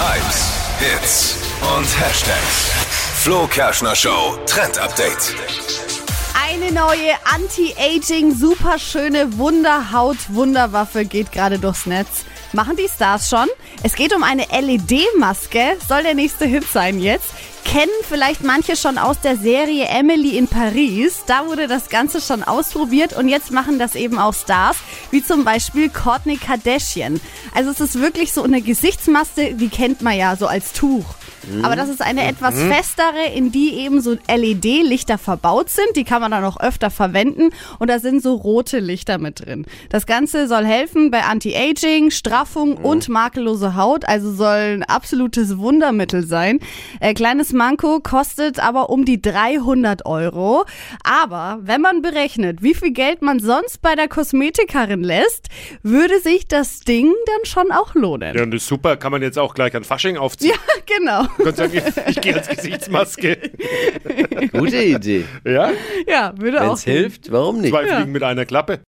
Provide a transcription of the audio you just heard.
Hypes, Hits und Hashtags. Flo Kerschner Show Trend Update. Eine neue Anti-Aging, superschöne Wunderhaut-Wunderwaffe geht gerade durchs Netz. Machen die Stars schon? Es geht um eine LED-Maske. Soll der nächste Hit sein jetzt? Kennen vielleicht manche schon aus der Serie Emily in Paris. Da wurde das Ganze schon ausprobiert und jetzt machen das eben auch Stars, wie zum Beispiel Kourtney Kardashian. Also es ist wirklich so eine Gesichtsmaske, die kennt man ja so als Tuch. Aber das ist eine etwas festere, in die eben so LED-Lichter verbaut sind. Die kann man dann auch öfter verwenden. Und da sind so rote Lichter mit drin. Das Ganze soll helfen bei Anti-Aging, Straffung und makellose Haut. Also soll ein absolutes Wundermittel sein. Äh, kleines Manko kostet aber um die 300 Euro. Aber wenn man berechnet, wie viel Geld man sonst bei der Kosmetikerin lässt, würde sich das Ding dann schon auch lohnen. Ja, und das ist super, kann man jetzt auch gleich an Fasching aufziehen. Ja, genau. Sagen, ich, ich gehe als Gesichtsmaske. Gute Idee. Ja? Ja, würde Wenn auch. es hilft, warum nicht? Zwei Fliegen mit einer Klappe.